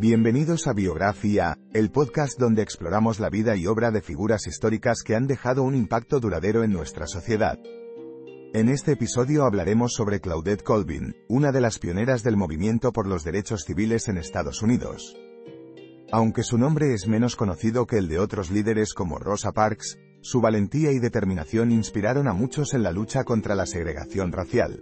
Bienvenidos a Biografía, el podcast donde exploramos la vida y obra de figuras históricas que han dejado un impacto duradero en nuestra sociedad. En este episodio hablaremos sobre Claudette Colvin, una de las pioneras del movimiento por los derechos civiles en Estados Unidos. Aunque su nombre es menos conocido que el de otros líderes como Rosa Parks, su valentía y determinación inspiraron a muchos en la lucha contra la segregación racial.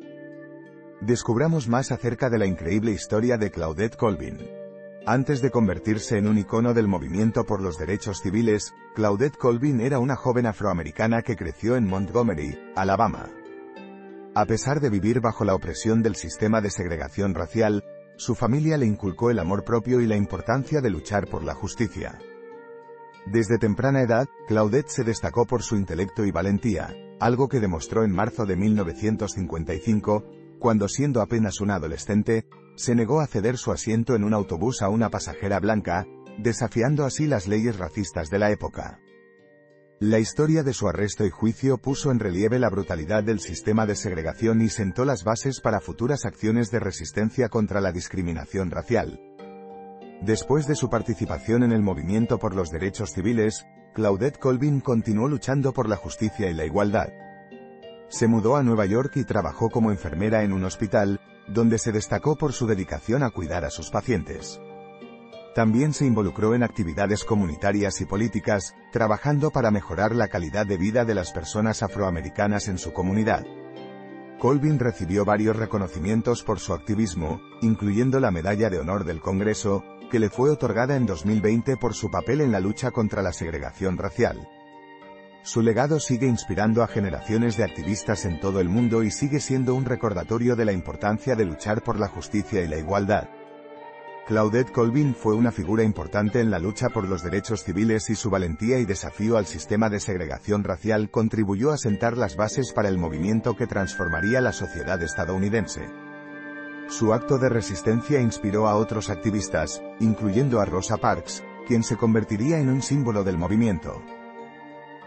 Descubramos más acerca de la increíble historia de Claudette Colvin. Antes de convertirse en un icono del movimiento por los derechos civiles, Claudette Colvin era una joven afroamericana que creció en Montgomery, Alabama. A pesar de vivir bajo la opresión del sistema de segregación racial, su familia le inculcó el amor propio y la importancia de luchar por la justicia. Desde temprana edad, Claudette se destacó por su intelecto y valentía, algo que demostró en marzo de 1955, cuando siendo apenas un adolescente, se negó a ceder su asiento en un autobús a una pasajera blanca, desafiando así las leyes racistas de la época. La historia de su arresto y juicio puso en relieve la brutalidad del sistema de segregación y sentó las bases para futuras acciones de resistencia contra la discriminación racial. Después de su participación en el movimiento por los derechos civiles, Claudette Colvin continuó luchando por la justicia y la igualdad. Se mudó a Nueva York y trabajó como enfermera en un hospital, donde se destacó por su dedicación a cuidar a sus pacientes. También se involucró en actividades comunitarias y políticas, trabajando para mejorar la calidad de vida de las personas afroamericanas en su comunidad. Colvin recibió varios reconocimientos por su activismo, incluyendo la Medalla de Honor del Congreso, que le fue otorgada en 2020 por su papel en la lucha contra la segregación racial. Su legado sigue inspirando a generaciones de activistas en todo el mundo y sigue siendo un recordatorio de la importancia de luchar por la justicia y la igualdad. Claudette Colvin fue una figura importante en la lucha por los derechos civiles y su valentía y desafío al sistema de segregación racial contribuyó a sentar las bases para el movimiento que transformaría la sociedad estadounidense. Su acto de resistencia inspiró a otros activistas, incluyendo a Rosa Parks, quien se convertiría en un símbolo del movimiento.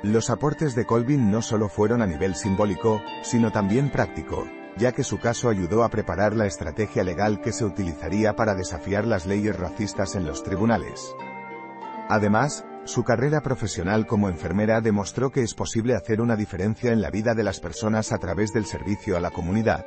Los aportes de Colvin no solo fueron a nivel simbólico, sino también práctico, ya que su caso ayudó a preparar la estrategia legal que se utilizaría para desafiar las leyes racistas en los tribunales. Además, su carrera profesional como enfermera demostró que es posible hacer una diferencia en la vida de las personas a través del servicio a la comunidad.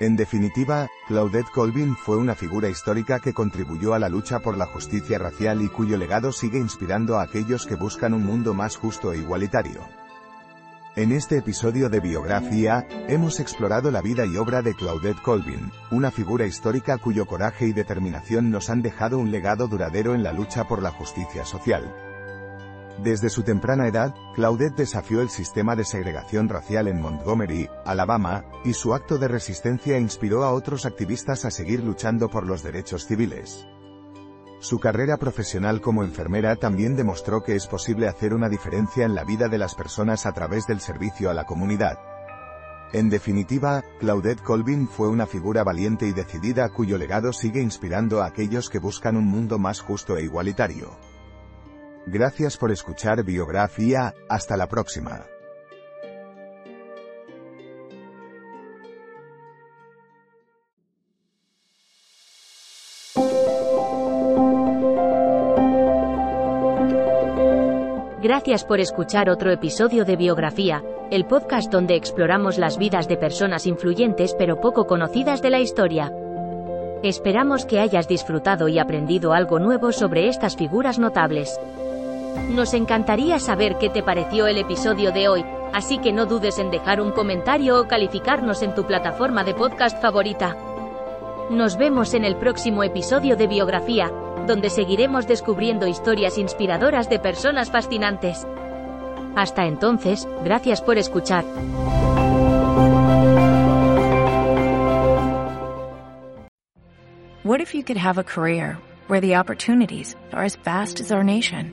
En definitiva, Claudette Colvin fue una figura histórica que contribuyó a la lucha por la justicia racial y cuyo legado sigue inspirando a aquellos que buscan un mundo más justo e igualitario. En este episodio de Biografía, hemos explorado la vida y obra de Claudette Colvin, una figura histórica cuyo coraje y determinación nos han dejado un legado duradero en la lucha por la justicia social. Desde su temprana edad, Claudette desafió el sistema de segregación racial en Montgomery, Alabama, y su acto de resistencia inspiró a otros activistas a seguir luchando por los derechos civiles. Su carrera profesional como enfermera también demostró que es posible hacer una diferencia en la vida de las personas a través del servicio a la comunidad. En definitiva, Claudette Colvin fue una figura valiente y decidida cuyo legado sigue inspirando a aquellos que buscan un mundo más justo e igualitario. Gracias por escuchar Biografía, hasta la próxima. Gracias por escuchar otro episodio de Biografía, el podcast donde exploramos las vidas de personas influyentes pero poco conocidas de la historia. Esperamos que hayas disfrutado y aprendido algo nuevo sobre estas figuras notables. Nos encantaría saber qué te pareció el episodio de hoy, así que no dudes en dejar un comentario o calificarnos en tu plataforma de podcast favorita. Nos vemos en el próximo episodio de Biografía, donde seguiremos descubriendo historias inspiradoras de personas fascinantes. Hasta entonces, gracias por escuchar. What if you could have a career where the opportunities are as vast as our nation,